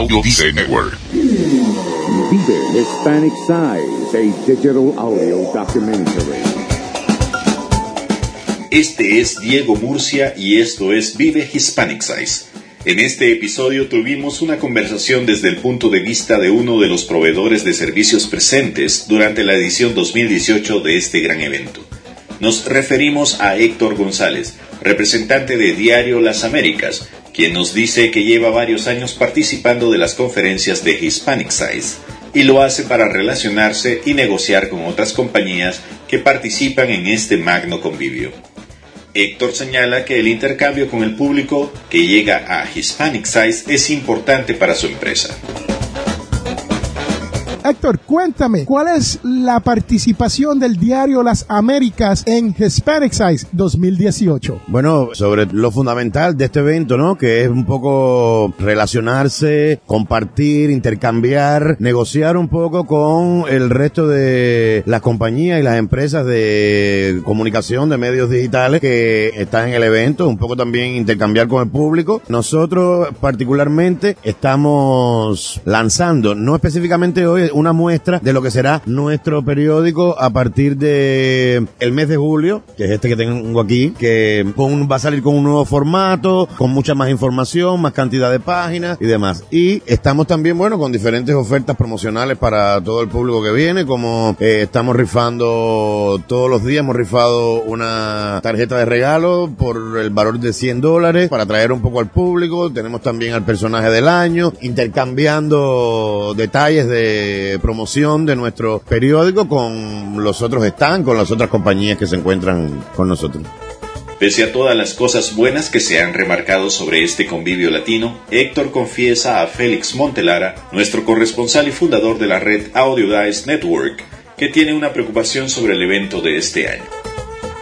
Audio Dice Network. Vive Hispanic Size, a digital audio documentary. Este es Diego Murcia y esto es Vive Hispanic Size. En este episodio tuvimos una conversación desde el punto de vista de uno de los proveedores de servicios presentes durante la edición 2018 de este gran evento. Nos referimos a Héctor González, representante de Diario Las Américas, quien nos dice que lleva varios años participando de las conferencias de Hispanic Size y lo hace para relacionarse y negociar con otras compañías que participan en este magno convivio. Héctor señala que el intercambio con el público que llega a Hispanic Size es importante para su empresa. Héctor, cuéntame, ¿cuál es la participación del diario Las Américas en Hispanic Size 2018? Bueno, sobre lo fundamental de este evento, ¿no? Que es un poco relacionarse, compartir, intercambiar, negociar un poco con el resto de las compañías y las empresas de comunicación de medios digitales que están en el evento, un poco también intercambiar con el público. Nosotros particularmente estamos lanzando, no específicamente hoy, una muestra de lo que será nuestro periódico a partir de el mes de julio, que es este que tengo aquí, que con, va a salir con un nuevo formato, con mucha más información, más cantidad de páginas y demás. Y estamos también, bueno, con diferentes ofertas promocionales para todo el público que viene, como eh, estamos rifando todos los días, hemos rifado una tarjeta de regalo por el valor de 100 dólares para traer un poco al público. Tenemos también al personaje del año, intercambiando detalles de promoción de nuestro periódico con los otros están, con las otras compañías que se encuentran con nosotros. Pese a todas las cosas buenas que se han remarcado sobre este convivio latino, Héctor confiesa a Félix Montelara, nuestro corresponsal y fundador de la red Audio Dice Network, que tiene una preocupación sobre el evento de este año.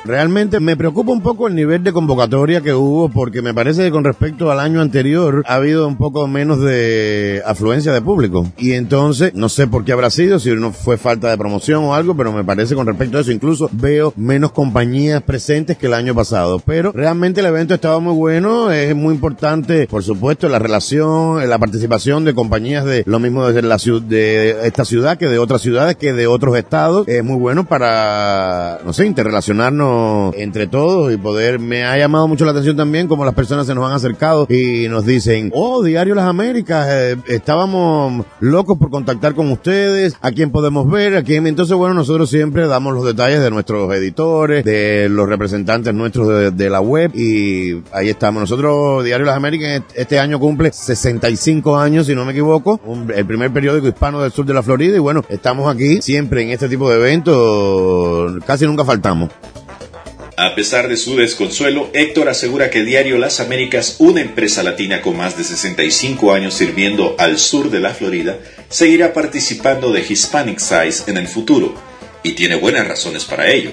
Realmente me preocupa un poco el nivel de convocatoria que hubo porque me parece que con respecto al año anterior ha habido un poco menos de afluencia de público. Y entonces, no sé por qué habrá sido, si no fue falta de promoción o algo, pero me parece con respecto a eso, incluso veo menos compañías presentes que el año pasado. Pero realmente el evento estaba muy bueno, es muy importante, por supuesto, la relación, la participación de compañías de lo mismo desde la ciudad, de esta ciudad que de otras ciudades, que de otros estados. Es muy bueno para, no sé, interrelacionarnos entre todos y poder, me ha llamado mucho la atención también como las personas se nos han acercado y nos dicen, oh, Diario Las Américas, eh, estábamos locos por contactar con ustedes, a quién podemos ver, a quién, entonces bueno, nosotros siempre damos los detalles de nuestros editores, de los representantes nuestros de, la web y ahí estamos. Nosotros, Diario Las Américas, este año cumple 65 años, si no me equivoco, el primer periódico hispano del sur de la Florida y bueno, estamos aquí siempre en este tipo de eventos, casi nunca faltamos. A pesar de su desconsuelo, Héctor asegura que Diario Las Américas, una empresa latina con más de 65 años sirviendo al sur de la Florida, seguirá participando de Hispanic Size en el futuro, y tiene buenas razones para ello.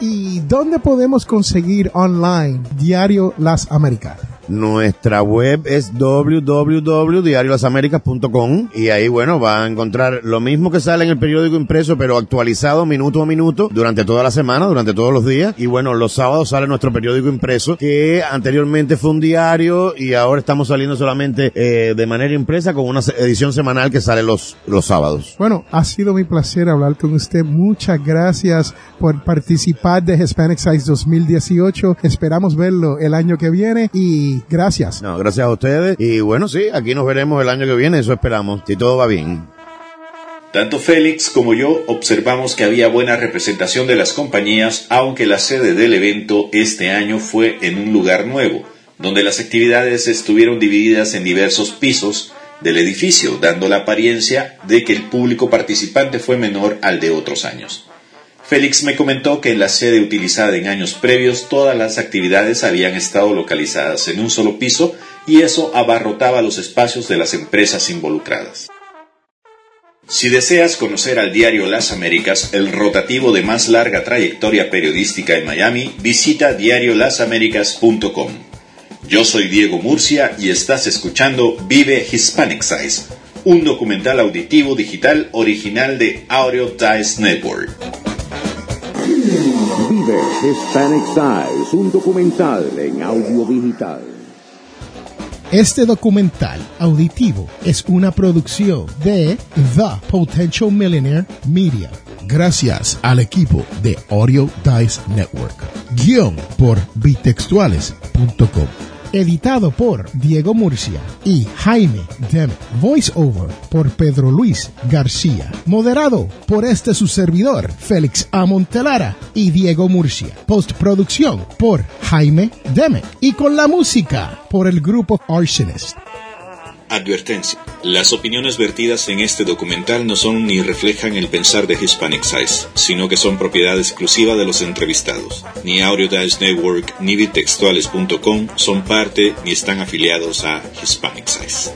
¿Y dónde podemos conseguir online Diario Las Américas? Nuestra web es www.diariolasaméricas.com y ahí, bueno, va a encontrar lo mismo que sale en el periódico impreso, pero actualizado minuto a minuto durante toda la semana, durante todos los días. Y bueno, los sábados sale nuestro periódico impreso, que anteriormente fue un diario y ahora estamos saliendo solamente eh, de manera impresa con una edición semanal que sale los, los sábados. Bueno, ha sido mi placer hablar con usted. Muchas gracias por participar de Hispanic Size 2018. Esperamos verlo el año que viene y gracias. No, gracias a ustedes. Y bueno, sí, aquí nos veremos el año que viene, eso esperamos, si todo va bien. Tanto Félix como yo observamos que había buena representación de las compañías, aunque la sede del evento este año fue en un lugar nuevo, donde las actividades estuvieron divididas en diversos pisos del edificio, dando la apariencia de que el público participante fue menor al de otros años. Félix me comentó que en la sede utilizada en años previos todas las actividades habían estado localizadas en un solo piso y eso abarrotaba los espacios de las empresas involucradas. Si deseas conocer al diario Las Américas, el rotativo de más larga trayectoria periodística en Miami, visita diariolasaméricas.com. Yo soy Diego Murcia y estás escuchando Vive Hispanic Size, un documental auditivo digital original de Audio Dice Network. Vive Hispanic Size, un documental en audio digital. Este documental auditivo es una producción de The Potential Millionaire Media. Gracias al equipo de Audio Dice Network. Guión por bitextuales.com. Editado por Diego Murcia y Jaime Dem. Voice over por Pedro Luis García. Moderado por este su servidor, Félix Amontelara y Diego Murcia. Postproducción por Jaime Deme. Y con la música por el grupo Arsonist. Advertencia. Las opiniones vertidas en este documental no son ni reflejan el pensar de Hispanic Size, sino que son propiedad exclusiva de los entrevistados. Ni Audiodice Network ni bitextuales.com son parte ni están afiliados a Hispanic Size.